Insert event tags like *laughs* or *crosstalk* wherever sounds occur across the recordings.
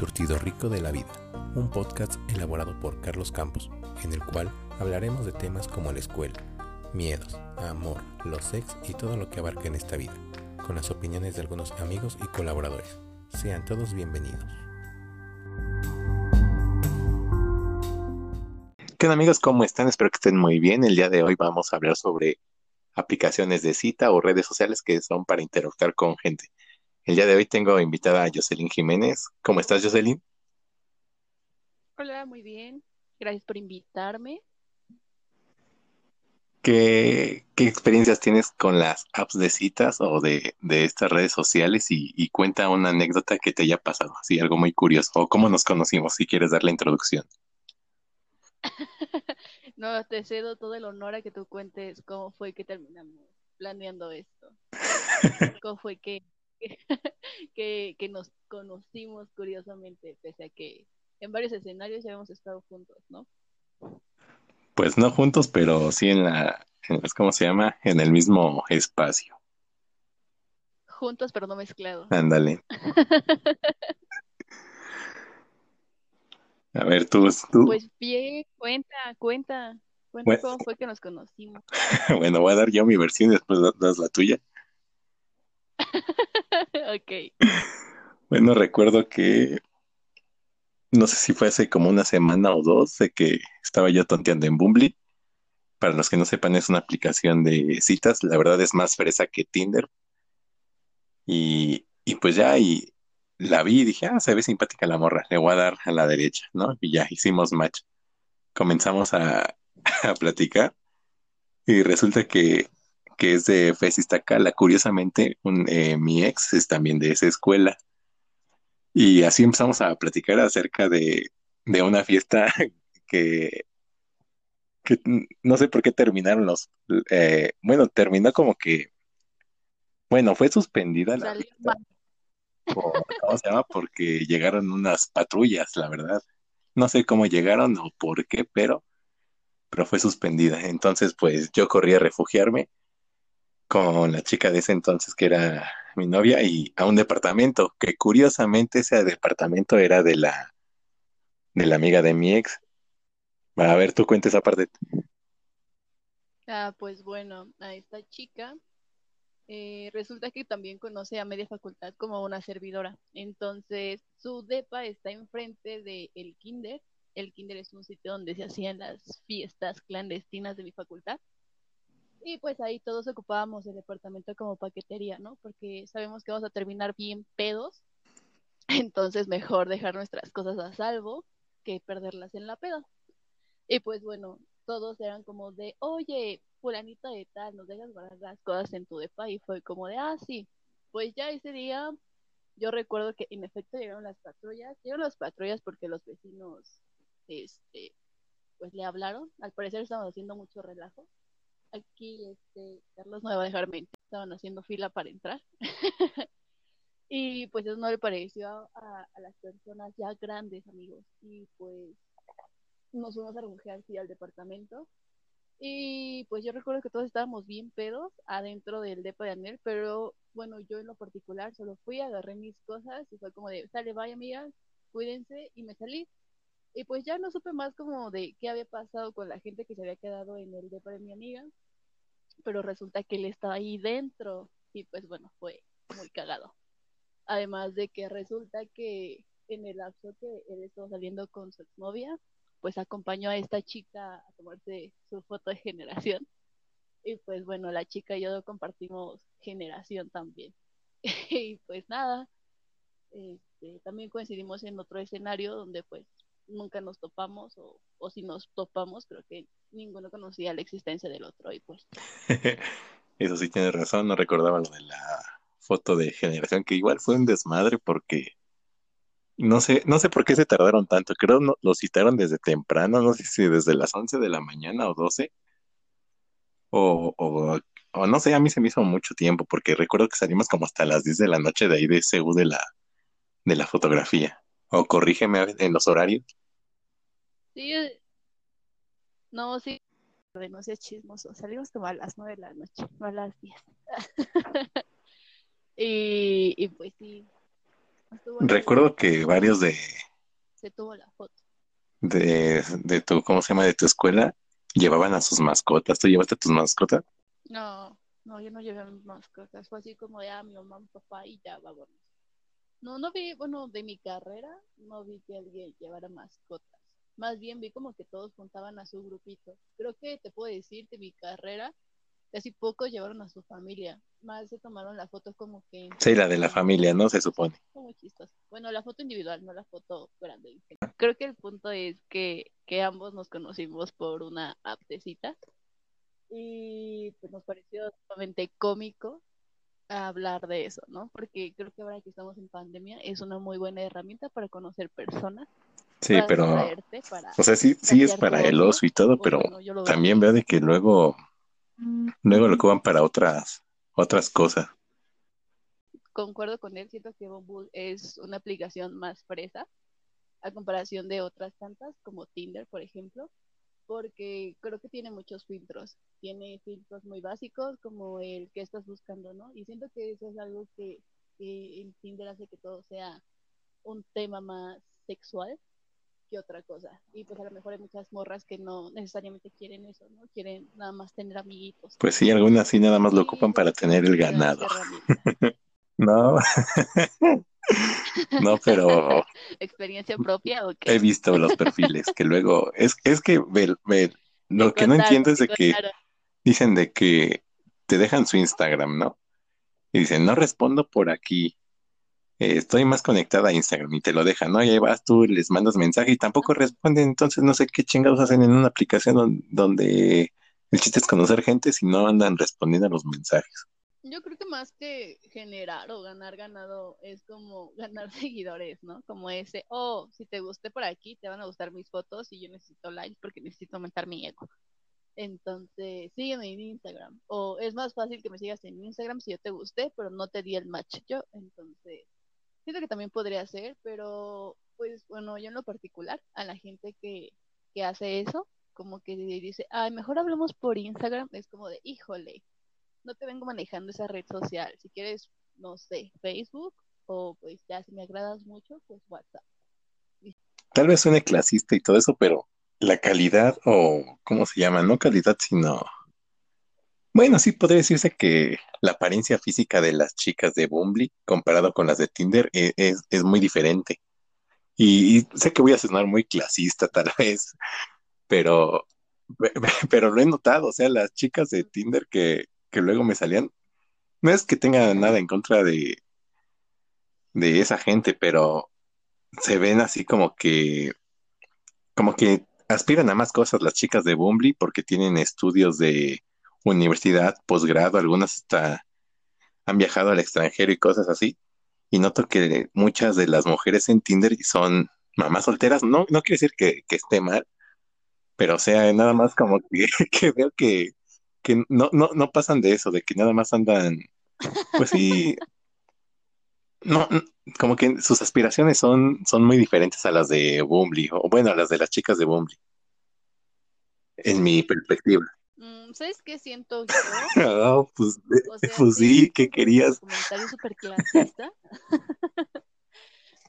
surtido rico de la vida, un podcast elaborado por Carlos Campos, en el cual hablaremos de temas como la escuela, miedos, amor, los sex y todo lo que abarca en esta vida, con las opiniones de algunos amigos y colaboradores. Sean todos bienvenidos. ¿Qué onda amigos? ¿Cómo están? Espero que estén muy bien. El día de hoy vamos a hablar sobre aplicaciones de cita o redes sociales que son para interactuar con gente. El día de hoy tengo invitada a Jocelyn Jiménez. ¿Cómo estás, Jocelyn? Hola, muy bien. Gracias por invitarme. ¿Qué, qué experiencias tienes con las apps de citas o de, de estas redes sociales? Y, y, cuenta una anécdota que te haya pasado, así algo muy curioso. O cómo nos conocimos, si quieres dar la introducción. *laughs* no, te cedo todo el honor a que tú cuentes cómo fue que terminamos planeando esto. *laughs* ¿Cómo fue que *laughs* que, que nos conocimos curiosamente, pese a que en varios escenarios ya hemos estado juntos, ¿no? Pues no juntos, pero sí en la, en, ¿cómo se llama? En el mismo espacio. Juntos, pero no mezclados. Ándale. *laughs* A ver, tú, tú. Pues bien, cuenta, cuenta. Cuenta bueno. cómo fue que nos conocimos. *laughs* bueno, voy a dar yo mi versión y después das la tuya. *laughs* ok. Bueno, recuerdo que no sé si fue hace como una semana o dos de que estaba yo tonteando en Bumble. Para los que no sepan, es una aplicación de citas. La verdad es más fresa que Tinder. Y, y pues ya, y la vi y dije, ah, se ve simpática la morra, le voy a dar a la derecha, ¿no? Y ya hicimos match. Comenzamos a, *laughs* a platicar y resulta que que es de Fesistacala. Curiosamente, un, eh, mi ex es también de esa escuela. Y así empezamos a platicar acerca de, de una fiesta *laughs* que, que, no sé por qué terminaron los... Eh, bueno, terminó como que... Bueno, fue suspendida la fiesta. Por, ¿Cómo se llama? Porque llegaron unas patrullas, la verdad. No sé cómo llegaron o por qué, pero, pero fue suspendida. Entonces, pues yo corrí a refugiarme con la chica de ese entonces que era mi novia y a un departamento, que curiosamente ese departamento era de la de la amiga de mi ex. A ver, tú cuentes esa parte. Ah, pues bueno, a esta chica eh, resulta que también conoce a media facultad como una servidora. Entonces, su depa está enfrente del el kinder. El kinder es un sitio donde se hacían las fiestas clandestinas de mi facultad. Y pues ahí todos ocupábamos el departamento como paquetería, ¿no? Porque sabemos que vamos a terminar bien pedos. *laughs* Entonces mejor dejar nuestras cosas a salvo que perderlas en la peda. Y pues bueno, todos eran como de, oye, fulanita de tal, nos dejas guardar las cosas en tu depa. Y fue como de, ah, sí. Pues ya ese día yo recuerdo que en efecto llegaron las patrullas. Llegaron las patrullas porque los vecinos, este, pues le hablaron. Al parecer estaban haciendo mucho relajo aquí este Carlos no va a dejar mentir, estaban haciendo fila para entrar. *laughs* y pues eso no le pareció a, a, las personas ya grandes, amigos. Y pues nos fuimos a refugiar al departamento. Y pues yo recuerdo que todos estábamos bien pedos adentro del depa de Anel, pero bueno, yo en lo particular solo fui, agarré mis cosas y fue como de, sale, vaya amigas, cuídense y me salí. Y pues ya no supe más como de qué había pasado con la gente que se había quedado en el depa de mi amiga, pero resulta que él estaba ahí dentro y pues bueno, fue muy cagado. Además de que resulta que en el lapso que él estaba saliendo con su exnovia, pues acompañó a esta chica a tomarse su foto de generación. *laughs* Y pues bueno, la chica y yo compartimos generación también. *laughs* y pues nada, este, también coincidimos en otro escenario donde pues nunca nos topamos o, o, si nos topamos creo que ninguno conocía la existencia del otro y pues *laughs* eso sí tienes razón no recordaba lo de la foto de generación que igual fue un desmadre porque no sé no sé por qué se tardaron tanto creo no, lo citaron desde temprano no sé si desde las 11 de la mañana o 12 o, o, no sé a mí se me hizo mucho tiempo porque recuerdo que salimos como hasta las 10 de la noche de ahí de CU de la de la fotografía o corrígeme en los horarios Sí, no, sí, no seas chismoso. Salimos como a las nueve de la noche, no a las diez. *laughs* y, y pues sí, Recuerdo que varios de, se tuvo la foto. de, de tu, ¿cómo se llama? De tu escuela llevaban a sus mascotas. ¿Tú llevaste a tus mascotas? No, no, yo no llevé a mis mascotas. Fue así como de, ah, mi mamá, mi papá y ya, vámonos. No, no vi, bueno, de mi carrera, no vi que alguien llevara mascotas. Más bien vi como que todos juntaban a su grupito. Creo que te puedo decir que mi carrera, casi pocos llevaron a su familia. Más se tomaron la foto como que... Sí, la de la familia, ¿no? Se supone. Muy chistoso. Bueno, la foto individual, no la foto grande. Creo que el punto es que, que ambos nos conocimos por una app de citas y pues nos pareció sumamente cómico hablar de eso, ¿no? Porque creo que ahora que estamos en pandemia es una muy buena herramienta para conocer personas, Sí, para pero, para o sea, sí, sí es para el ocio y todo, pero también veo de que luego, luego lo ocupan para otras, otras cosas. Concuerdo con él, siento que Bumble es una aplicación más fresa a comparación de otras tantas, como Tinder, por ejemplo, porque creo que tiene muchos filtros. Tiene filtros muy básicos, como el que estás buscando, ¿no? Y siento que eso es algo que, que en Tinder hace que todo sea un tema más sexual que otra cosa. Y pues a lo mejor hay muchas morras que no necesariamente quieren eso, ¿no? Quieren nada más tener amiguitos. Pues sí, algunas sí nada más lo ocupan pues para tener el ganado. *laughs* No, *laughs* no, pero *laughs* ¿Experiencia propia o he qué? visto los perfiles que luego, es, es que ve- ve- Te lo que no entiendo es de que dicen de que te dejan su Instagram, ¿no? Y dicen, no respondo por aquí, eh, estoy más conectada a Instagram y te lo dejan, ¿no? Y ahí vas tú, les mandas mensaje y tampoco responden, entonces no sé qué chingados hacen en una aplicación don- donde el chiste es conocer gente si no andan respondiendo a los mensajes. Yo creo que más que generar o ganar ganado es como *laughs* ganar seguidores, ¿no? Como ese, oh, si te gusté por aquí, te van a gustar mis fotos y yo necesito likes porque necesito aumentar mi ego. Entonces, sígueme en Instagram. O es más fácil que me sigas en Instagram si yo te gusté, pero no te di el match yo. Entonces, siento que también podría ser, pero pues bueno, yo en lo particular, a la gente que, que hace eso, como que dice, ay, mejor hablemos por Instagram, es como de, híjole, no te vengo manejando esa red social. Si quieres, no sé, Facebook o pues ya si me agradas mucho, pues WhatsApp. Tal vez suene clasista y todo eso, pero la calidad o, ¿cómo se llama? No calidad, sino... Bueno, sí podría decirse que la apariencia física de las chicas de Bumble comparado con las de Tinder e- es, es muy diferente. Y, sé que voy a sonar muy clasista tal *laughs* vez, pero, *laughs* pero lo he notado, o sea, las chicas de Tinder que, que luego me salían, no es que tenga nada en contra de, de esa gente, pero se ven así como que, como que aspiran a más cosas las chicas de Bumble porque tienen estudios de universidad, posgrado, algunas hasta han viajado al extranjero y cosas así. Y noto que muchas de las mujeres en Tinder son mamás solteras. No, no quiere decir que, esté mal, pero o sea, nada más como que, *laughs* veo que, que no, no, pasan de eso, de que nada más andan, pues sí, no, como que sus aspiraciones son, son muy diferentes a las de Bumble, o bueno, a las de las chicas de Bumble, en mi perspectiva. Mm, ¿Sabes qué siento yo? *laughs* Ah, pues, O sea, pues sí, sí, siento ¿qué que querías? comentario súper clasista, *laughs*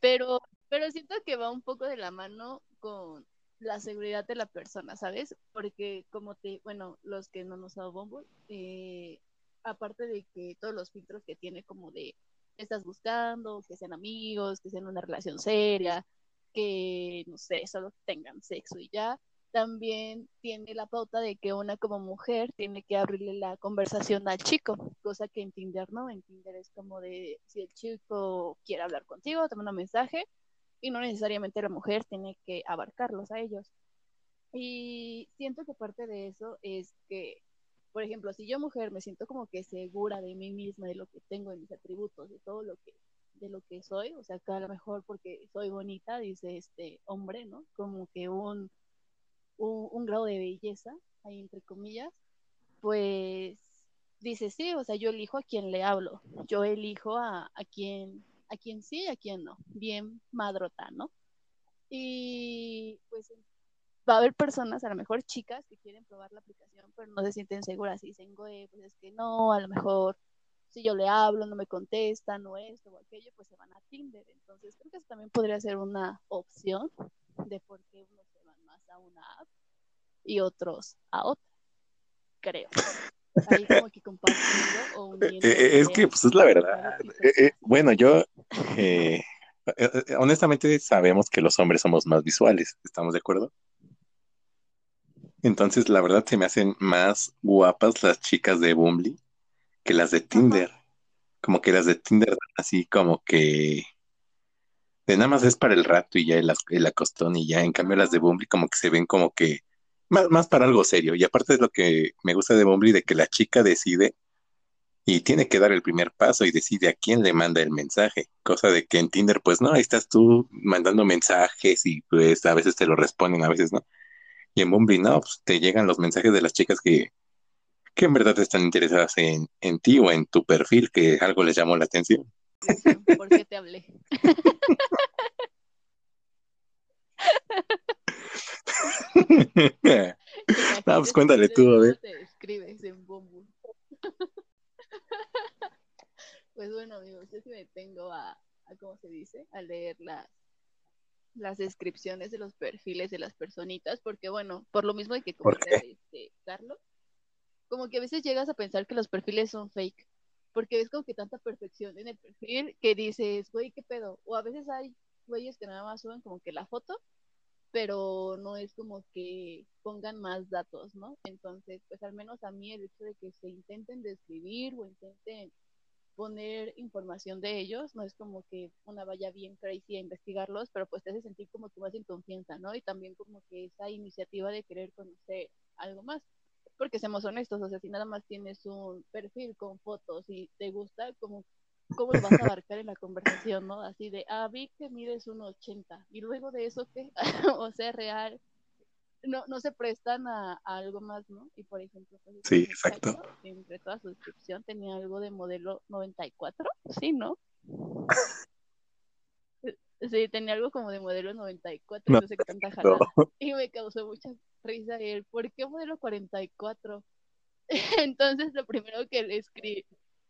pero, pero siento que va un poco de la mano con la seguridad de la persona, ¿sabes? Porque como te, bueno, los que no nos dado Bumble, eh, aparte de que todos los filtros que tiene como de estás buscando, que sean amigos, que sean una relación seria, que no sé, solo tengan sexo y ya, también tiene la pauta de que una como mujer tiene que abrirle la conversación al chico, cosa que en Tinder no, en Tinder es como de si el chico quiere hablar contigo, te manda un mensaje y no necesariamente la mujer tiene que abarcarlos a ellos. Y siento que parte de eso es que, por ejemplo, si yo mujer me siento como que segura de mí misma, de lo que tengo, de mis atributos, de todo lo que de lo que soy, o sea, que a lo mejor porque soy bonita, dice este hombre, ¿no? Como que un, un, grado de belleza, ahí entre comillas, pues dice, sí, o sea, yo elijo a quien le hablo, yo elijo a, a quien, a quien sí, a quien no, bien madrota, ¿no? Y pues va a haber personas, a lo mejor chicas, que quieren probar la aplicación, pero no se sienten seguras y dicen, güey, pues es que no, a lo mejor si yo le hablo, no me contesta, no esto o aquello, pues se van a Tinder. Entonces creo que eso también podría ser una opción de por qué más a una app y otros a otra, creo. Ahí como que compartiendo o uniendo *laughs* Eh, eh, es que, pues es la verdad. Eh, bueno, yo, eh, eh, honestamente, sabemos que los hombres somos más visuales, ¿estamos de acuerdo? Entonces, la verdad, se me hacen más guapas las chicas de Bumble que las de Tinder. Como que las de Tinder, así como que de nada más es para el rato y ya el, acostón y ya. En cambio, las de Bumble como que se ven como que más, más para algo serio. Y aparte es lo que me gusta de Bumble, de que la chica decide y tiene que dar el primer paso y decide a quién le manda el mensaje. Cosa de que en Tinder, pues no, ahí estás tú mandando mensajes y pues a veces te lo responden, a veces no. Y en Bumble no, pues te llegan los mensajes de las chicas que, que en verdad están interesadas en, en ti o en tu perfil, que algo les llamó la atención. Descripción, *laughs* ¿Por qué te hablé? No, *laughs* pues cuéntale tú, a ver. ¿Cómo te describes en Bumble? *laughs* Pues bueno, amigos, yo sí me tengo a, a, ¿cómo se dice? A leer las, las descripciones de los perfiles de las personitas, porque bueno, por lo mismo de que ¿Por comenta este, Carlos, como que a veces llegas a pensar que los perfiles son fake, porque ves como que tanta perfección en el perfil que dices, güey, ¿qué pedo? O a veces hay güeyes que nada más suben como que la foto, pero no es como que pongan más datos, ¿no? Entonces, pues al menos a mí el hecho de que se intenten describir o intenten poner información de ellos, no es como que una vaya bien crazy a investigarlos, pero pues te hace sentir como que más en confianza, ¿no? Y también como que esa iniciativa de querer conocer algo más. Porque seamos honestos, o sea, si nada más tienes un perfil con fotos y te gusta, como cómo lo vas a abarcar en la conversación, ¿no? Así de, ah, vi que mides un 80 y luego de eso, ¿qué? *laughs* o sea, real, no, no se prestan a, a, algo más, ¿no? Y por ejemplo, pues, sí, exacto. entre toda su descripción tenía algo de modelo 94, sí, ¿no? *laughs* Sí, tenía algo como de modelo 94, no, no sé qué tanta jalada. No. *laughs* Y me causó mucha risa él, ¿por qué modelo 44? *laughs* Entonces lo primero que le escribí,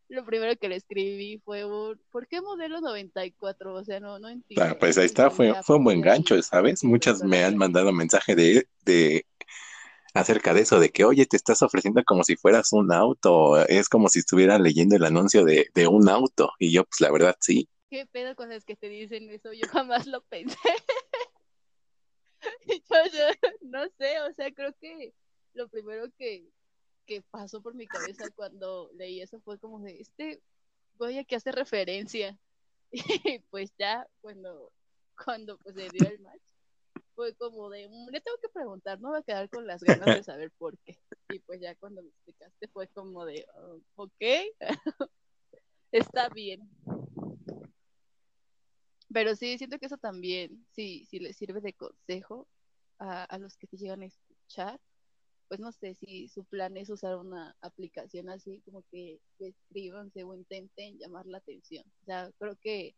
lo primero que le escribí fue ¿por qué modelo 94? O sea, no, no entiendo. Ah, pues ahí está, fue, fue un buen gancho, ¿sabes? Muchas me han mandado mensaje de, de acerca de eso, de que, oye, te estás ofreciendo como si fueras un auto, es como si estuviera leyendo el anuncio de, de un auto, y yo, pues la verdad, sí. ¿Qué pedo con las que te dicen eso? Yo jamás lo pensé. *laughs* yo, yo, no sé, o sea, creo que lo primero que, que pasó por mi cabeza cuando leí eso fue como de, este voy a que hace referencia. *laughs* Y pues ya, cuando, cuando pues se dio el match, fue como de, le tengo que preguntar, no voy a quedar con las ganas de saber por qué. Y pues ya cuando me explicaste fue como de, oh, ok, *laughs* está bien. Pero sí, siento que eso también, sí, sí les sirve de consejo a, a, los que te llegan a escuchar. Pues no sé si su plan es usar una aplicación así, como que escribanse o intenten llamar la atención. O sea, creo que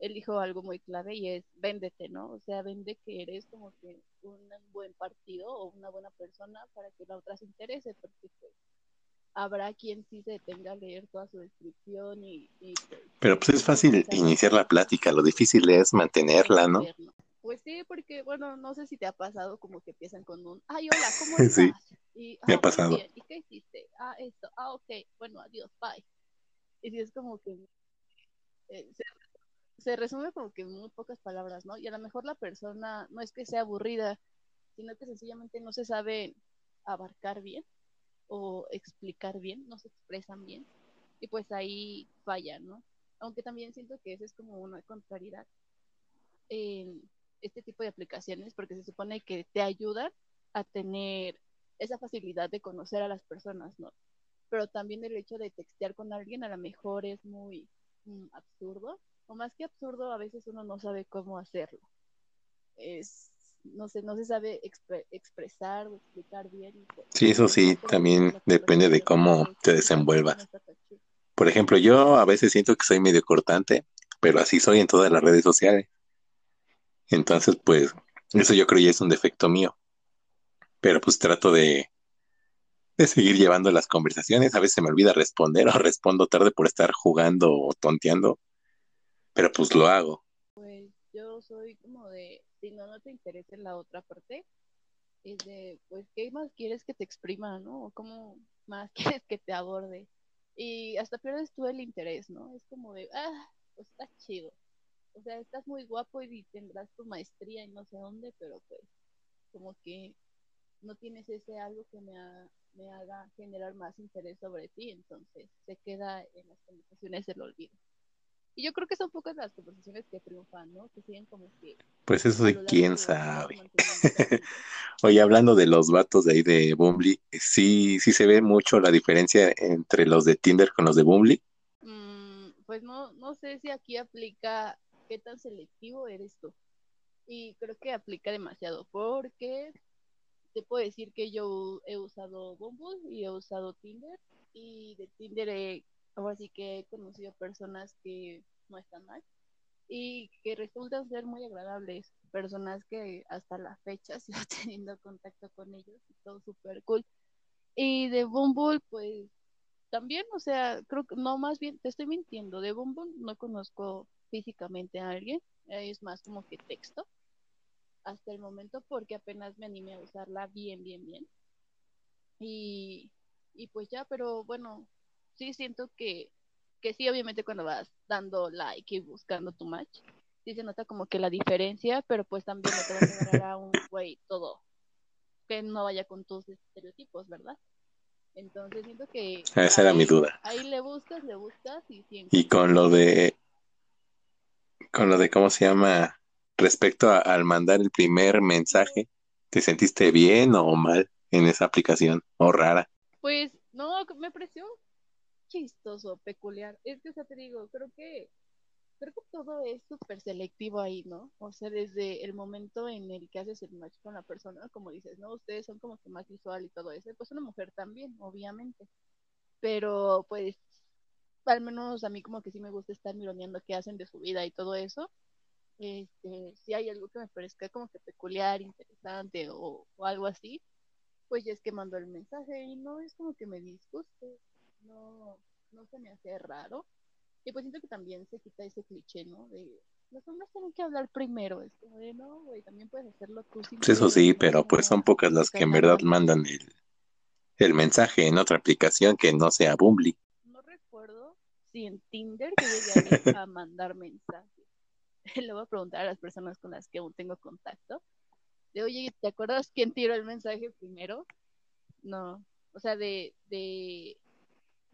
él dijo algo muy clave y es véndete, ¿no? O sea, vende que eres como que un buen partido o una buena persona para que la otra se interese, porque pues habrá quien sí se detenga a leer toda su descripción y... y pues, Pero pues es fácil iniciar la plática, lo difícil es mantenerla, ¿no? Pues sí, porque, bueno, no sé si te ha pasado como que empiezan con un, ay, hola, *laughs* ¿cómo estás? Sí, y, me ha pasado. Bien. ¿Y qué hiciste? Ah, esto, ah, ok, bueno, adiós, bye. Y si es como que eh, se, se, resume como que en muy pocas palabras, ¿no? Y a lo mejor la persona no es que sea aburrida, sino que sencillamente no se sabe abarcar bien o explicar bien, no se expresan bien, y pues ahí fallan, ¿no? Aunque también siento que eso es como una contrariedad en este tipo de aplicaciones, porque se supone que te ayudan a tener esa facilidad de conocer a las personas, ¿no? Pero también el hecho de textear con alguien a lo mejor es muy mm, absurdo, o más que absurdo, a veces uno no sabe cómo hacerlo. Es, no sé, no se sabe expre expresar o explicar bien. Sí, eso sí, también depende de cómo te desenvuelvas. Por ejemplo, yo a veces siento que soy medio cortante, pero así soy en todas las redes sociales. Entonces, pues, eso yo creo ya es un defecto mío. Pero pues trato de, de seguir llevando las conversaciones. A veces se me olvida responder *laughs* o respondo tarde por estar jugando o tonteando, pero pues lo hago. Pues yo soy como de, si no, no te interesa la otra parte, es de, pues, ¿qué más quieres que te exprima, no? Cómo más *laughs* quieres que te aborde. Y hasta pierdes tú el interés, ¿no? Es como de, ah, pues está chido. O sea, estás muy guapo y tendrás tu maestría y no sé dónde, pero pues, como que no tienes ese algo que me, me haga generar más interés sobre ti, entonces se queda en las conversaciones del olvido. Y yo creo que son pocas las conversaciones que triunfan, ¿no? Que siguen como que... Pues eso de quién sabe. *laughs* Oye, hablando de los vatos de ahí de Bumble, sí, sí se ve mucho la diferencia entre los de Tinder con los de Bumble. Mm, pues no, no sé si aquí aplica qué tan selectivo eres tú. Y creo que aplica demasiado, porque te puedo decir que yo he usado Bumble y he usado Tinder, y de Tinder he ahora sí que he conocido personas que no están mal y que resultan ser muy agradables, personas que hasta la fecha *laughs* sigo teniendo contacto con ellos y todo súper cool. Y de Bumble, pues también, o sea, creo que no, más bien, te estoy mintiendo, de Bumble no conozco físicamente a alguien, es más como que texto hasta el momento porque apenas me animé a usarla bien, bien, bien. Y, y pues ya, pero bueno, sí siento que, que sí, obviamente cuando vas dando like y buscando tu match, sí se nota como que la diferencia, pero pues también no te vas a agarrar a un güey todo que no vaya con tus estereotipos, ¿verdad? Entonces siento que... Esa era mi duda. Ahí le buscas, le buscas y Y con lo de... Con lo de cómo se llama respecto al mandar el primer mensaje, ¿te sentiste bien o mal en esa aplicación o rara? Pues no, me pareció chistoso, peculiar. Es que, o sea, te digo, creo que creo que todo es súper selectivo ahí, ¿no? O sea, desde el momento en el que haces el match con la persona, como dices, ¿no? Ustedes son como que más visual y todo eso, pues una mujer también, obviamente. Pero, pues, al menos a mí como que sí me gusta estar mironeando qué hacen de su vida y todo eso. Este, si hay algo que me parezca como que peculiar, interesante o, o algo así, pues ya es que mando el mensaje y no es como que me disguste no, no se me hace raro. Y pues siento que también se quita ese cliché, ¿no? De los hombres tienen que hablar primero. Es como de, no, güey, también puedes hacerlo tú. Sin pues eso sí, pero pues son pocas las que en verdad mandan el, el mensaje en otra aplicación que no sea Bumble. No recuerdo si en Tinder que llegué a mandar mensajes. *laughs* Le voy a preguntar a las personas con las que aún tengo contacto. De, oye, ¿te acuerdas quién tiró el mensaje primero? No. O sea, de, de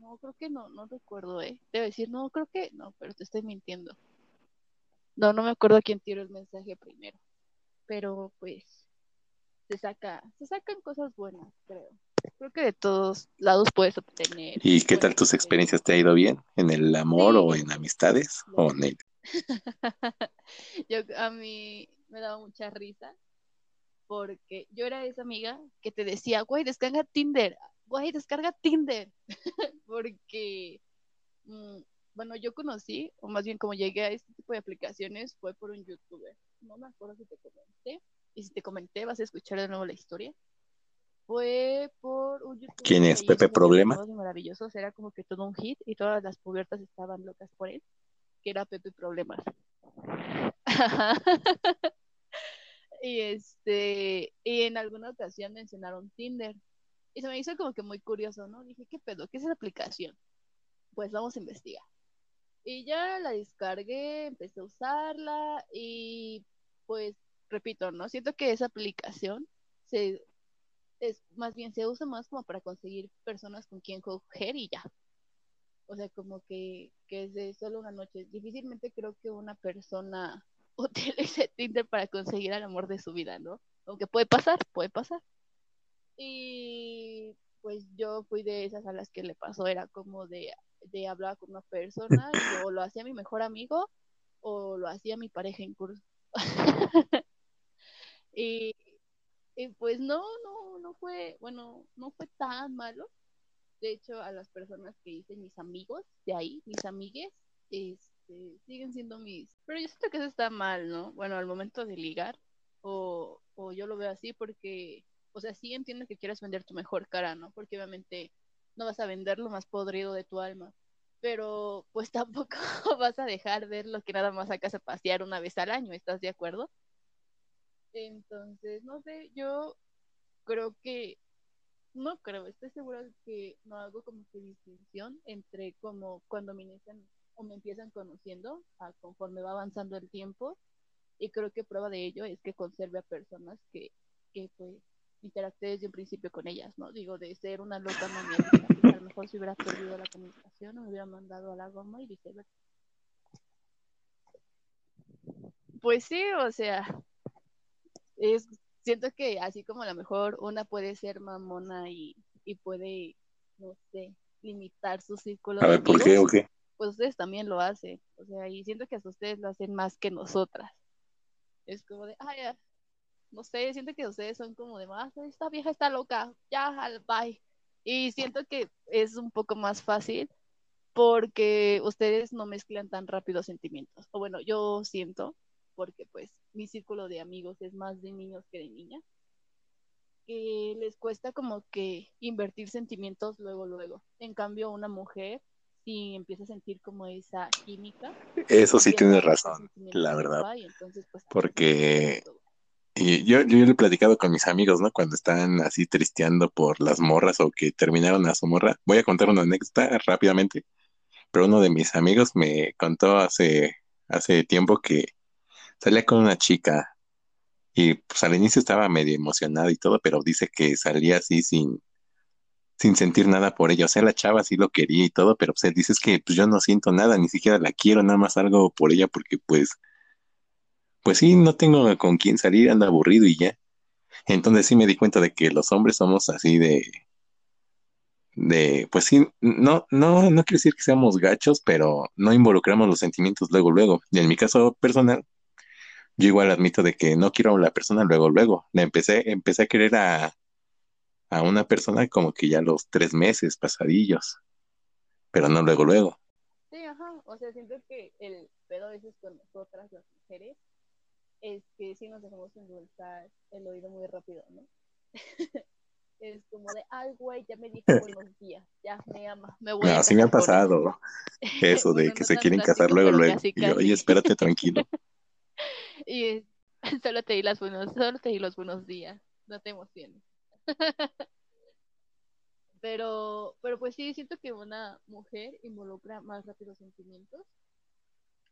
no, creo que no, no recuerdo, ¿eh? Debe decir, no, creo que no, pero te estoy mintiendo. No, no me acuerdo quién tiró el mensaje primero. Pero pues se saca, se sacan cosas buenas, creo. Creo que de todos lados puedes obtener. ¿Y qué tal tus experiencias? ¿Te ha ido bien? ¿En el amor o en amistades? ¿O en *laughs* yo a mí me daba mucha risa porque yo era esa amiga que te decía, güey, descarga Tinder, güey, descarga Tinder, *laughs* porque, mm, bueno, yo conocí, o más bien como llegué a este tipo de aplicaciones, fue por un youtuber. No me acuerdo si te comenté, y si te comenté vas a escuchar de nuevo la historia. Fue por un youtuber. ¿Quién es? Pepe Problema. Maravilloso, era como que todo un hit y todas las cubiertas estaban locas por él, que era Pepe Problemas. *laughs* y este, y en alguna ocasión mencionaron Tinder y se me hizo como que muy curioso, ¿no? Dije, ¿qué pedo? ¿Qué es esa aplicación? Pues vamos a investigar. Y ya la descargué, empecé a usarla y pues repito, ¿no? Siento que esa aplicación se es más bien se usa más como para conseguir personas con quien coger y ya. O sea, como que, que es de solo una noche. Difícilmente creo que una persona *laughs* utilice Tinder para conseguir el amor de su vida, ¿no? Aunque puede pasar, puede pasar. Y pues yo fui de esas a las que le pasó, era como de, de hablar con una persona y *laughs* o lo hacía mi mejor amigo o lo hacía mi pareja en curso. *laughs* y, y, pues no, no, no fue, bueno, no fue tan malo. De hecho, a las personas que hice mis amigos de ahí, mis amigues, este, siguen siendo mis. Pero yo siento que eso está mal, ¿no? Bueno, al momento de ligar, o, o yo lo veo así porque o sea, sí entiendo que quieras vender tu mejor cara, ¿no? Porque obviamente no vas a vender lo más podrido de tu alma, pero pues *laughs* tampoco vas a dejar ver lo que nada más sacas a pasear una vez al año, ¿estás de acuerdo? Entonces, no sé, yo creo que, no creo, estoy segura que no hago como que distinción entre como cuando me inician o me empiezan conociendo a conforme va avanzando el tiempo y creo que prueba de ello es que conserve a personas que, que pues interactué desde un principio con ellas, ¿no? Digo, de ser una loca maniática, pues, a lo mejor si hubiera perdido la comunicación me hubiera mandado a la goma y viceversa. Pues sí, o sea, es, siento que así como a lo mejor una puede ser mamona y, y puede, no sé, limitar su círculo. A ver, ¿por qué o qué? Pues ustedes también lo hacen, o sea, y siento que hasta ustedes lo hacen más que nosotras. Es como de, ya, no sé, siento que ustedes son como de más, esta vieja está loca, ya, al bye. Y siento que es un poco más fácil porque ustedes no mezclan tan rápido sentimientos. O bueno, yo siento, porque pues mi círculo de amigos es más de niños que de niñas, que les cuesta como que invertir sentimientos luego, luego. En cambio, una mujer, si empieza a sentir como esa química. Eso sí tienes razón, la verdad. entonces, pues, porque y yo, yo lo he platicado con mis amigos, ¿no? Cuando están así tristeando por las morras o que terminaron a su morra. Voy a contar una anécdota rápidamente, pero uno de mis amigos me contó hace, hace tiempo que salía con una chica y pues al inicio estaba medio emocionado y todo, pero dice que salía así sin, sin sentir nada por ella. O sea, la chava sí lo quería y todo, pero pues dice que pues yo no siento nada, ni siquiera la quiero, nada más algo por ella porque pues pues sí, no tengo con quién salir, anda aburrido y ya. Entonces sí me di cuenta de que los hombres somos así de, de, pues sí, no, no, no quiero decir que seamos gachos, pero no involucramos los sentimientos luego, luego. Y en mi caso personal, yo igual admito de que no quiero a la persona luego, luego. Le empecé, empecé a querer a, a una persona como que ya los tres meses pasadillos, pero no luego, luego. Sí, ajá, o sea, siento que el pedo a veces con nosotras las mujeres es que si nos dejamos endulzar el oído muy rápido, ¿no? *laughs* es como de, ay, güey, ya me dijo buenos días, ya me ama, me voy no, a sí me ha pasado *laughs* eso de que se quieren casar luego, luego. y yo, oye, espérate tranquilo. *laughs* y solo te di las buenos, solo te di los buenos días, no te emociones. pero, pero pues sí, siento que una mujer involucra más rápido sentimientos.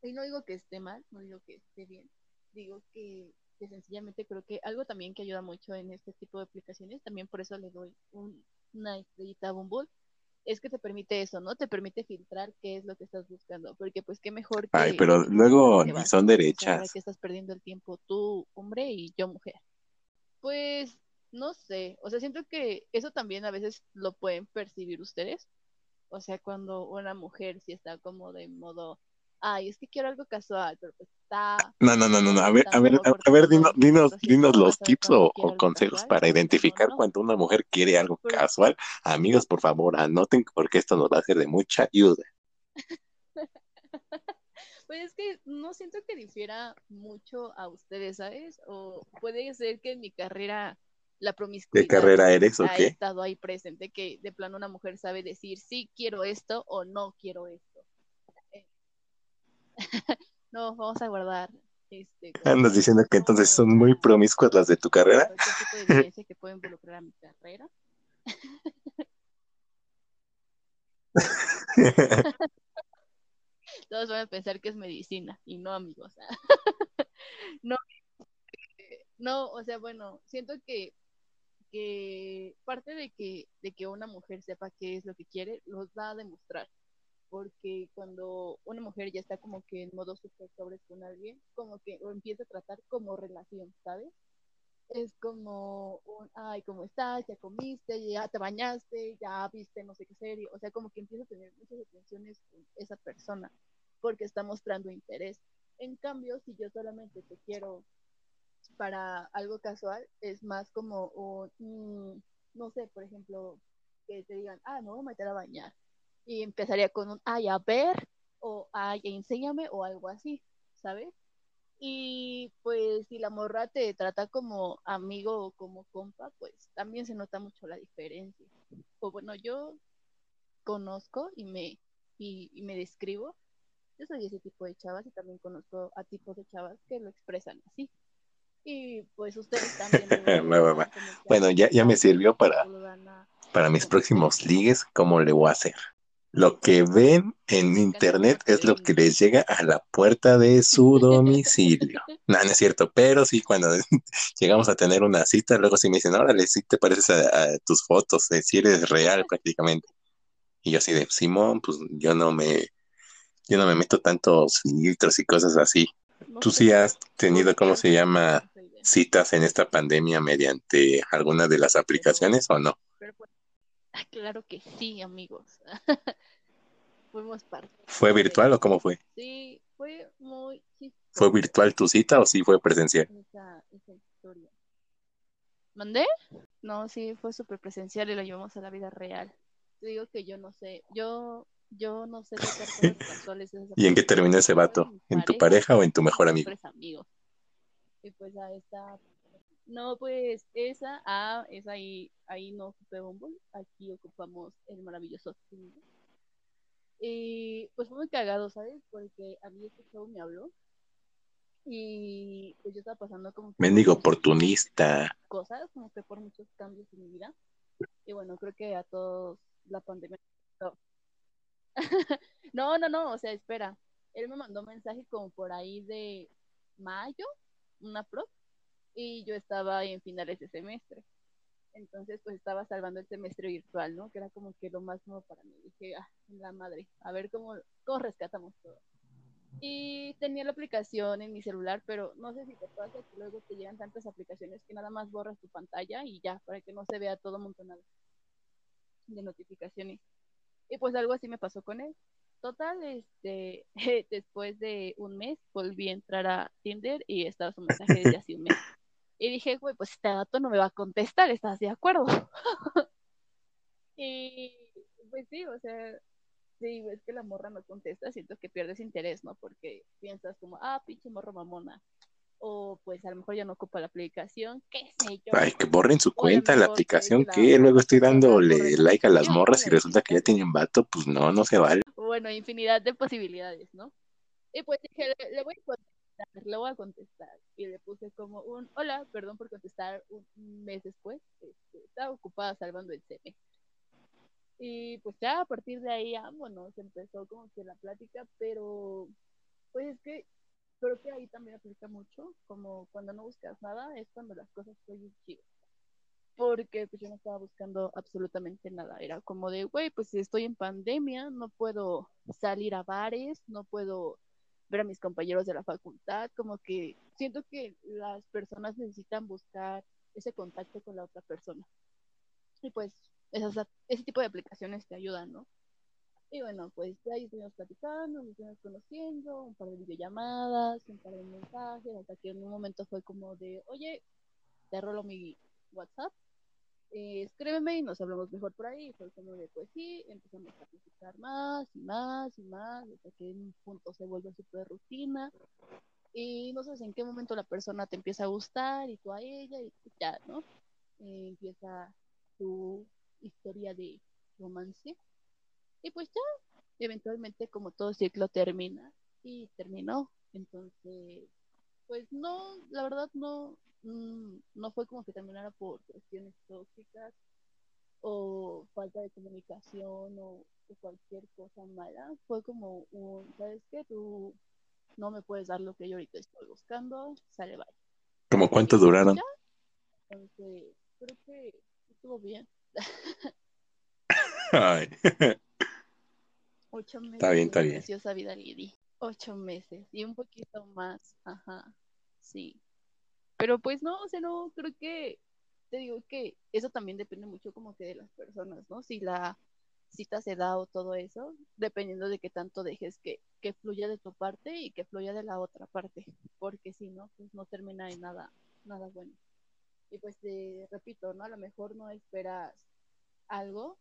Y no digo que esté mal, no digo que esté bien, digo que, sencillamente creo que algo también que ayuda mucho en este tipo de aplicaciones, también por eso le doy una estrellita a Bumble, es que te permite eso, ¿no? Te permite filtrar qué es lo que estás buscando, porque pues qué mejor que... Ay, pero luego ni son derechas. que estás perdiendo el tiempo tú, hombre, y yo, mujer. Pues, no sé, o sea, siento que eso también a veces lo pueden percibir ustedes. O sea, cuando una mujer sí está como de modo ay, es que quiero algo casual, pero pues está... No, no, no, no, a ver, a ver, a ver, dinos, dinos, dinos los tips o, consejos para identificar cuando una mujer quiere algo casual. Amigos, por favor, anoten porque esto nos va a ser de mucha ayuda. *laughs* Pues es que no siento que difiera mucho a ustedes, ¿sabes? O puede ser que en mi carrera la promiscuidad ¿Qué carrera eres o ha qué? estado ahí presente, que de plano una mujer sabe decir sí quiero esto o no quiero esto. *laughs* no, vamos a guardar. Este, *laughs* Andas diciendo que entonces son muy promiscuas las de tu carrera. tipo de que puede involucrar a mi carrera. *laughs* Todos van a pensar que es medicina y no, amigos. no, no, o sea, bueno, siento que, que parte de que, de que una mujer sepa qué es lo que quiere, los va a demostrar porque cuando una mujer ya está como que en modo super sobre con alguien, como que lo empieza a tratar como relación, ¿sabes? Es como un, ay, ¿cómo estás? ¿Ya comiste? ¿Ya te bañaste? ¿Ya viste no sé qué serie? O sea, como que empieza a tener muchas atenciones con esa persona porque está mostrando interés. En cambio, si yo solamente te quiero para algo casual, es más como un, mm, no sé, por ejemplo, que te digan, ah, no voy a meter a bañar y empezaría con un, ay, a ver, o ay, enséñame, o algo así, ¿sabes? Y pues si la morra te trata como amigo o como compa, pues también se nota mucho la diferencia. O bueno, yo conozco y me, y, y me describo. Yo soy ese tipo de chavas y también conozco a tipos de chavas que lo expresan así. Y pues ustedes también. *laughs* Bueno, ya, ya me sirvió para, para mis próximos ligues, ¿cómo le voy a hacer? Lo que ven en internet es lo que les llega a la puerta de su *laughs* domicilio. No, no es cierto, pero sí, cuando *laughs* llegamos a tener una cita, luego sí me dicen, órale, sí te pareces a, a tus fotos, eh, si eres real prácticamente. Y yo así de, Simón, pues yo no me, yo no me meto tantos filtros y cosas así. ¿Tú sí has tenido, cómo se llama, citas en esta pandemia mediante alguna de las aplicaciones o no? Ah, claro que sí, amigos. *laughs* Fuimos parte. ¿Fue virtual o cómo fue? Sí, fue muy chistoso ¿Fue virtual tu cita o sí fue presencial? esa, esa historia. ¿Mandé? No, sí, fue súper presencial y lo llevamos a la vida real. Te digo que yo no sé, yo, yo no sé *laughs* cosas casuales. ¿Y en qué terminó ese vato? ¿En tu pareja o en tu mejor amigo? amigos. Y pues a esta, no, pues esa, ah, esa ahí, ahí no ocupé Bumble, aquí ocupamos el maravilloso Tinder. Y pues fue muy cagado, ¿sabes? Porque a mí este show me habló y pues yo estaba pasando como Mendigo oportunista. cosas, como que por muchos cambios en mi vida. Y bueno, creo que a todos la pandemia. no. *laughs* No, no, no, o sea, espera. Él me mandó mensaje como por ahí de mayo, una pro, y yo estaba en finales de semestre. Entonces, pues estaba salvando el semestre virtual, ¿no? Que era como que lo más nuevo para mí. Dije, ah, la madre, a ver cómo, cómo rescatamos todo. Y tenía la aplicación en mi celular, pero no sé si te pasa que luego te llegan tantas aplicaciones que nada más borras tu pantalla y ya, para que no se vea todo amontonado de notificaciones. Y pues algo así me pasó con él. Total, este, *laughs* después de un mes volví a entrar a Tinder y estaba su mensaje desde hace un mes. Y dije, güey, pues este dato no me va a contestar, ¿estás de acuerdo? *laughs* y pues sí, o sea, sí, ves que la morra no contesta, siento que pierdes interés, ¿no? Porque piensas como, ah, pinche morro mamona. O pues a lo mejor ya no ocupa la aplicación, qué sé yo. Ay, que borren su cuenta, la mejor aplicación que la luego estoy dándole like a las morras y resulta que ya tienen vato, pues no, no se vale. Bueno, infinidad de posibilidades, ¿no? Y pues dije, le, le voy a contestar, voy a contestar. Y le puse como un, hola, perdón por contestar un mes después. Este, estaba ocupada salvando el semestre. Y pues ya a partir de ahí, vámonos, empezó como que la plática, pero pues es que creo que ahí también aplica mucho, como cuando no buscas nada, es cuando las cosas fluyen chido. Porque pues yo no estaba buscando absolutamente nada, era como de, güey, pues estoy en pandemia, no puedo salir a bares, no puedo ver a mis compañeros de la facultad, como que siento que las personas necesitan buscar ese contacto con la otra persona. Y pues esas, ese tipo de aplicaciones te ayudan, ¿no? Y bueno, pues ahí estuvimos platicando, nos estuvimos conociendo, un par de videollamadas, un par de mensajes, hasta que en un momento fue como de, oye, te rolo mi WhatsApp, eh, escríbeme y nos hablamos mejor por ahí. Fue como de, pues sí, empezamos a platicar más y más y más, hasta que en un punto se vuelve súper rutina. Y no sabes en qué momento la persona te empieza a gustar y tú a ella y ya, ¿no? Eh, empieza tu historia de romance. Y pues ya, eventualmente como todo ciclo termina y terminó. Entonces, pues no, la verdad no, mm, no fue como que terminara por cuestiones tóxicas o falta de comunicación o, o cualquier cosa mala. Fue como un, ¿sabes qué? Tú no me puedes dar lo que yo ahorita estoy buscando, sale bye. ¿Cómo cuánto Y duraron? ya, entonces creo que estuvo bien. *laughs* Ay, *laughs* Ocho meses Está bien, está bien. preciosa vida, Lidi. Ocho meses y un poquito más, ajá, sí. Pero pues no, o sea, no, creo que, te digo que eso también depende mucho como que de las personas, ¿no? Si la cita se da o todo eso, dependiendo de qué tanto dejes que, que fluya de tu parte y que fluya de la otra parte, porque si no, pues no termina en nada, nada bueno. Y pues te repito, ¿no? A lo mejor no esperas algo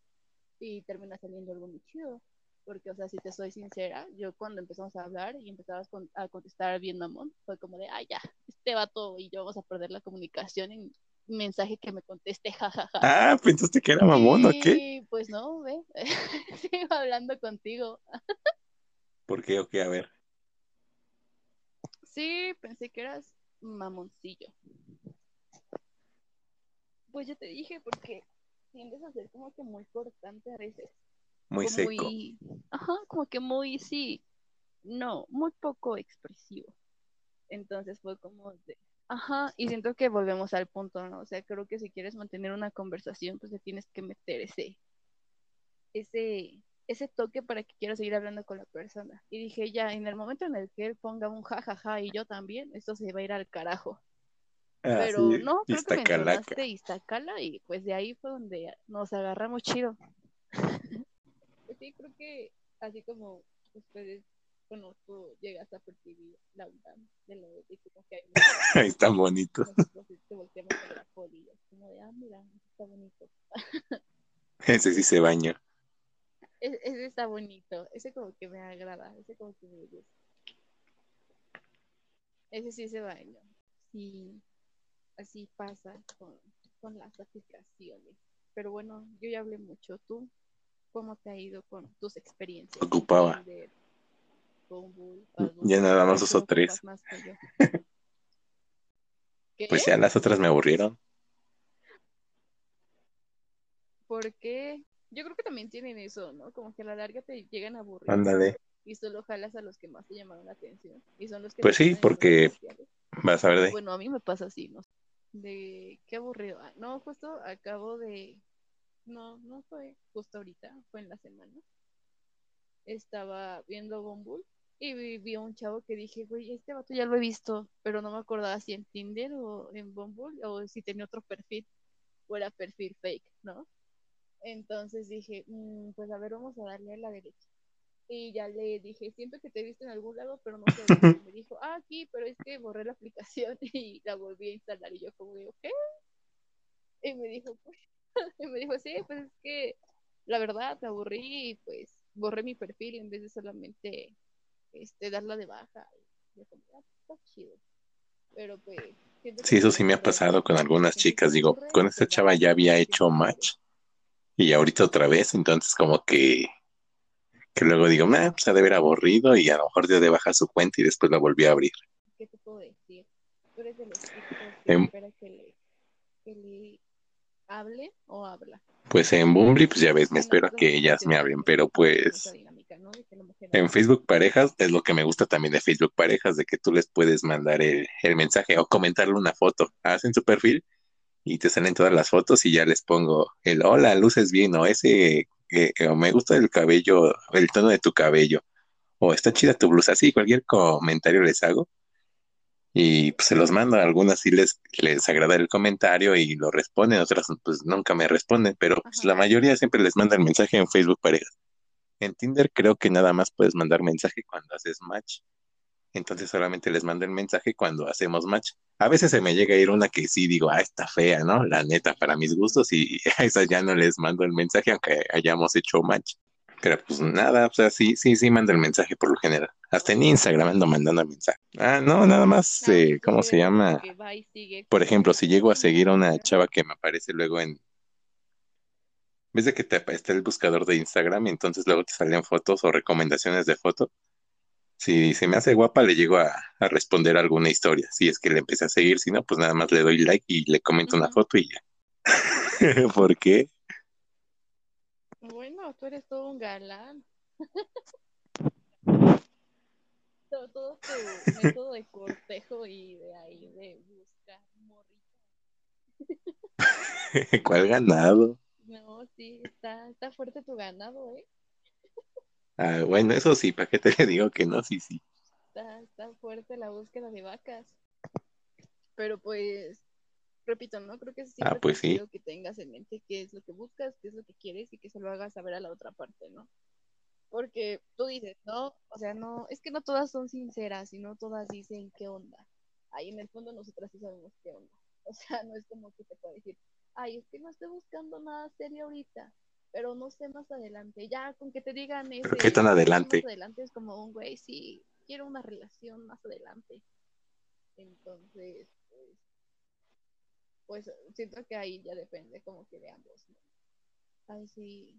y termina saliendo algo muy chido. Porque, o sea, si te soy sincera, yo cuando empezamos a hablar y empezabas a contestar bien mamón, fue como de, ay, ya, este vato y yo vamos a perder la comunicación en mensaje que me conteste, jajaja. Ah, pensaste que era mamón o qué? Pues no, ve, *laughs* sigo hablando contigo. ¿Por qué o qué? A ver. Sí, pensé que eras mamoncillo. Pues yo te dije porque tiendes a ser como que muy cortante a veces. Muy como seco. muy- ajá, como que muy, sí, no, muy poco expresivo. Entonces fue como de, ajá, y siento que volvemos al punto, ¿no? O sea, creo que si quieres mantener una conversación, pues le tienes que meter ese, ese, ese toque para que quieras seguir hablando con la persona. Y dije, ya, en el momento en el que él ponga un jajaja y yo también, esto se va a ir al carajo. Ah, Pero sí, no, creo que Iztacalaca. mencionaste Iztacala y pues de ahí fue donde nos agarramos chido. Sí, creo que así como ustedes, tú llegas a percibir la onda de lo de que como que hay *laughs* Ahí están bonitos. nosotros te volteamos a la poli, y es como de, ah, mira, está bonito. *laughs* Ese sí se baña. E- Ese está bonito, ese como que me agrada, ese como que me gusta. Ese sí se baña. Sí, así pasa con, con las aplicaciones. Pero bueno, yo ya hablé mucho. ¿Tú cómo te ha ido con tus experiencias? Ocupaba. Tinder, Bumble, Badoo? Ya nada más ocupas tres. *laughs* Pues ya las otras me aburrieron. ¿Por qué? Yo creo que también tienen eso, ¿no? Como que a la larga te llegan a aburrir. Ándale. y solo jalas a los que más te llamaron la atención. Y son los que Pues sí, porque-. Vas a ver de. Bueno, a mí me pasa así, ¿no? De qué aburrido. Ah, no, justo acabo de. No, no fue justo ahorita, fue en la semana. Estaba viendo Bumble y vi, a un chavo que dije, güey, este vato ya lo he visto, pero no me acordaba si en Tinder o en Bumble o si tenía otro perfil o era perfil fake, ¿no? Entonces dije, "Mm, pues a ver, vamos a darle a la derecha. Y ya le dije, siento que te he visto en algún lado, pero no sé me dijo, ah, aquí, pero es que borré la aplicación *laughs* y la volví a instalar. Y yo como digo, ¿qué? Y me dijo, pues, *laughs* y me dijo, sí, pues es que la verdad me aburrí y pues borré mi perfil en vez de solamente este, darla de baja. Y como, ah, está chido. Pero pues... Sí, eso sí me ha pasado con algunas chicas. Digo, con esta pues, chava ya había hecho match. Y ahorita otra vez, entonces como que, que luego digo, nah, pues ha de haber aburrido y a lo mejor dio de baja su cuenta y después la volví a abrir. ¿qué te puedo decir? Tú eres de los que le, que le hable o habla. Pues en Bumble, pues ya ves, me espero a que ellas me que pero pues en. Facebook Parejas es lo que me gusta también de Facebook Parejas, de que tú les puedes mandar el, el mensaje o comentarle una foto. Hacen su perfil y te salen todas las fotos y ya les pongo el hola, luces bien, o ese, eh, o me gusta el cabello, el tono de tu cabello, o está chida tu blusa, así cualquier comentario les hago y pues se los mando, a algunas sí les, les agrada el comentario y lo responden, otras pues nunca me responden, pero pues la mayoría siempre les manda el mensaje en Facebook Parejas. En Tinder creo que nada más puedes mandar mensaje cuando haces match. Entonces solamente les mando el mensaje cuando hacemos match. A veces se me llega a ir una que sí digo, ah, está fea, ¿no? La neta, para mis gustos, y *laughs* a esa ya no les mando el mensaje aunque hayamos hecho match. Pero pues nada, o sea, sí, sí, sí mando el mensaje por lo general. Hasta en Instagram ando mandando el mensaje. Ah, no, nada más, eh, ¿cómo se llama? Por ejemplo, si llego a "Ay, seguir a una mira". chava que me aparece luego en... ¿Ves de que te está el buscador de Instagram y entonces luego te salen fotos o recomendaciones de foto? Si se me hace guapa, le llego a, a responder alguna historia. Si es que le empecé a seguir, si no, pues nada más le doy like y le comento una foto y ya. *laughs* ¿Por qué? Bueno, tú eres todo un galán. *laughs* todo, todo tu método de cortejo y de ahí de buscar morrita. *laughs* ¿Cuál ganado? No, sí, está, está fuerte tu ganado, ¿eh? Ah, bueno, eso sí, ¿para qué te le digo que no? Sí, sí. Está, está fuerte la búsqueda de vacas. Pero pues, repito, ¿no? Creo que es siempre Ah, pues sí. que tengas en mente qué es lo que buscas, qué es lo que quieres y que se lo hagas saber a la otra parte, ¿no? Porque tú dices, ¿no? O sea, no, es que no todas son sinceras y no todas dicen qué onda. Ahí en el fondo nosotras sí sabemos qué onda. *laughs* O sea, no es como que te pueda decir, ay, es que no estoy buscando nada serio ahorita. pero no sé más adelante. Ya con que te digan ese, ¿Qué tan adelante? Más adelante es como un güey, sí, quiero una relación más adelante. Entonces, pues, pues siento que ahí ya depende como que de ambos. ¿no? Sí,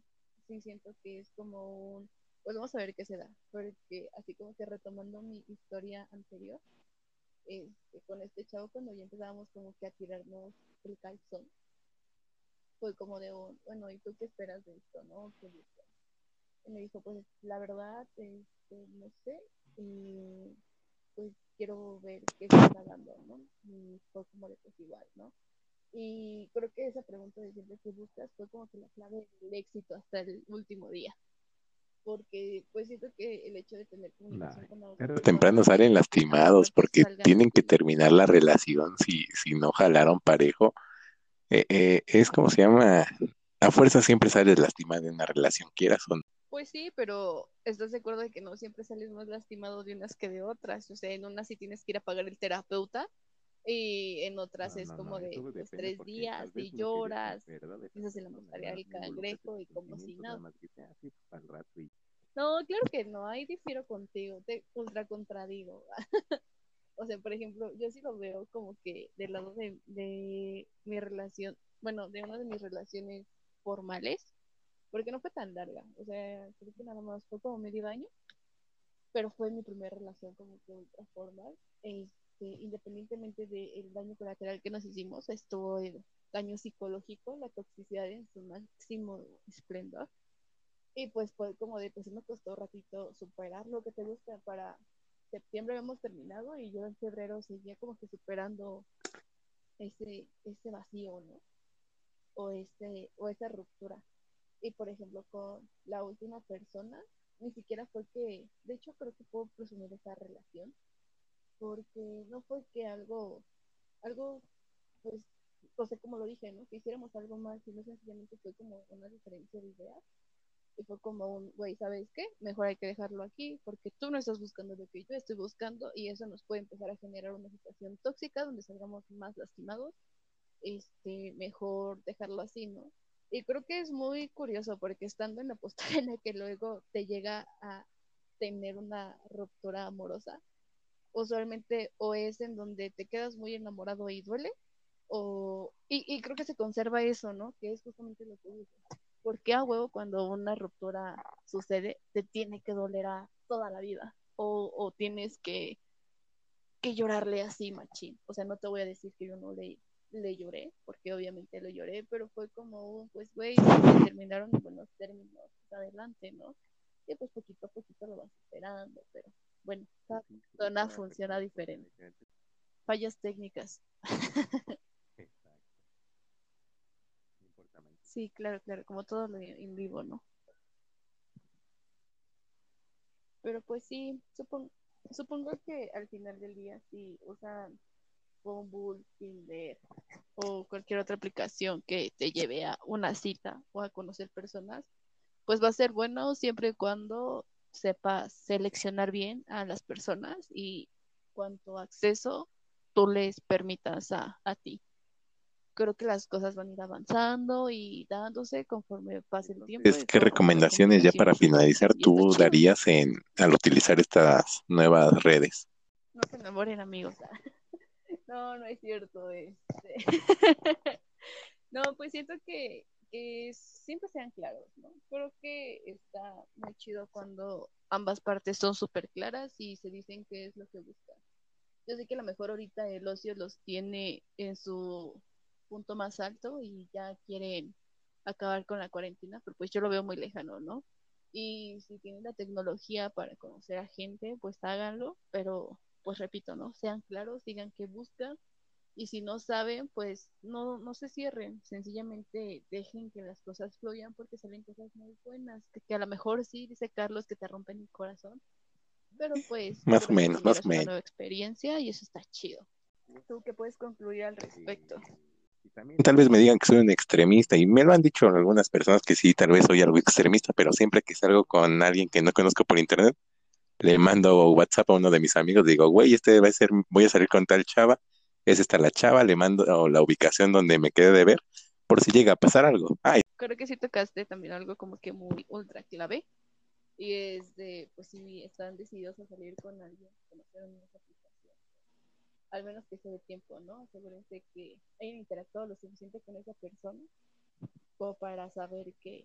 sí siento que es como un, pues vamos a ver qué se da, porque así como que retomando mi historia anterior, este, con este chavo cuando ya empezábamos como que a tirarnos el calzón, fue como de un, bueno, ¿y tú qué esperas de esto, no? Y me dijo, pues la verdad, este, no sé, y pues quiero ver qué está dando, ¿no? Y fue como de pues igual, ¿no? Y creo que esa pregunta de siempre que buscas fue como que la clave del éxito hasta el último día. Porque pues siento que el hecho de tener comunicación con la otra Temprano salen lastimados porque tienen que terminar la relación si, si no jalaron parejo. Eh, eh, es como se llama, a fuerza siempre sales lastimado en una relación, quieras o no. Pues sí, pero ¿estás de acuerdo de que no siempre sales más lastimado de unas que de otras? O sea, en unas sí tienes que ir a pagar el terapeuta y en otras es como de pues, tres días y lloras, empiezas en la montaña del cangrejo y como si nada. No, claro que no, ahí difiero contigo, te ultra contradigo. *laughs* o sea, por ejemplo, yo sí lo veo como que del lado de, de mi relación, bueno, de una de mis relaciones formales, porque no fue tan larga, o sea, creo que nada más fue como medio año, pero fue mi primera relación como que ultra formal, este, independientemente del daño colateral que nos hicimos, estuvo el daño psicológico, la toxicidad en su máximo esplendor, y pues fue como de, pues me costó un ratito superar lo que te gusta para septiembre hemos terminado y yo en febrero seguía como que superando ese, ese vacío, ¿no? O, ese, o esa ruptura. Y por ejemplo, con la última persona, ni siquiera fue que, de hecho creo que puedo presumir esa relación, porque no fue que algo, algo, pues, no sé cómo lo dije, ¿no? Que hiciéramos algo más, sino sencillamente fue como una diferencia de ideas. Y fue como un, güey, ¿sabes qué? Mejor hay que dejarlo aquí porque tú no estás buscando lo que yo estoy buscando y eso nos puede empezar a generar una situación tóxica donde salgamos más lastimados. Este, mejor dejarlo así, ¿no? Y creo que es muy curioso porque estando en la postura en la que luego te llega a tener una ruptura amorosa, usualmente o es en donde te quedas muy enamorado y duele, o, y, y creo que se conserva eso, ¿no? Que es justamente lo que dices. ¿Por qué a huevo cuando una ruptura sucede te tiene que doler a toda la vida? O, o tienes que, que llorarle así, machín. O sea, no te voy a decir que yo no le le lloré, porque obviamente lo lloré, pero fue como, pues, güey, terminaron en buenos términos, adelante, ¿no? Y pues poquito a poquito lo vas esperando, pero bueno, cada persona funciona diferente. Fallas técnicas. Sí, claro, claro, como todo lo en vivo, ¿no? Pero pues sí, supongo, supongo que al final del día sí usan Bumble, Tinder o cualquier otra aplicación que te lleve a una cita o a conocer personas, pues va a ser bueno siempre y cuando sepas seleccionar bien a las personas y cuánto acceso tú les permitas a, a ti. Creo que las cosas van a ir avanzando y dándose conforme pase el tiempo. Es ¿Qué recomendaciones ya para finalizar tú darías en al utilizar estas nuevas redes? No se enamoren amigos. *laughs* No, no es cierto. Este. *laughs* no, pues siento que, siempre sean claros, ¿no? Creo que está muy chido cuando ambas partes son súper claras y se dicen qué es lo que buscan. Yo sé que a lo mejor ahorita el ocio los tiene en su punto más alto y ya quieren acabar con la cuarentena, pero pues yo lo veo muy lejano, ¿no? Y si tienen la tecnología para conocer a gente, pues háganlo, pero pues repito, ¿no? Sean claros, digan qué buscan y si no saben, pues no, no se cierren, sencillamente dejen que las cosas fluyan porque salen cosas muy buenas, que, a lo mejor sí, dice Carlos, que te rompen el corazón, pero pues... Más o menos, más o menos. Una nueva experiencia y eso está chido. ¿Tú qué puedes concluir al respecto? Tal vez me digan que soy un extremista y me lo han dicho algunas personas que sí, tal vez soy algo extremista, pero siempre que salgo con alguien que no conozco por internet, le mando WhatsApp a uno de mis amigos, digo, güey, este va a ser, voy a salir con tal chava, es esta la chava, le mando la ubicación donde me quede de ver, por si llega a pasar algo. Ay, Creo que sí tocaste también algo como que muy ultra clave. Y es de, pues si están decididos a salir con alguien, conocer una aplicación. Al menos que sea de tiempo, ¿no? Asegúrense que hayan interactuado lo suficiente con esa persona como para saber que,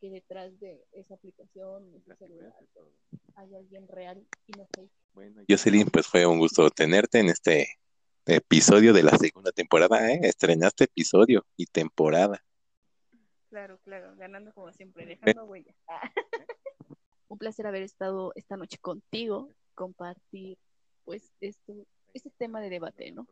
que detrás de esa aplicación, de ese celular, hay alguien real y no fake. Bueno, Jocelyn, pues fue un gusto tenerte en este episodio de la segunda temporada, ¿eh? Estrenaste episodio y temporada. Claro, claro, ganando como siempre, dejando huella. *laughs* Un placer haber estado esta noche contigo, compartir pues esto, este tema de debate, ¿no?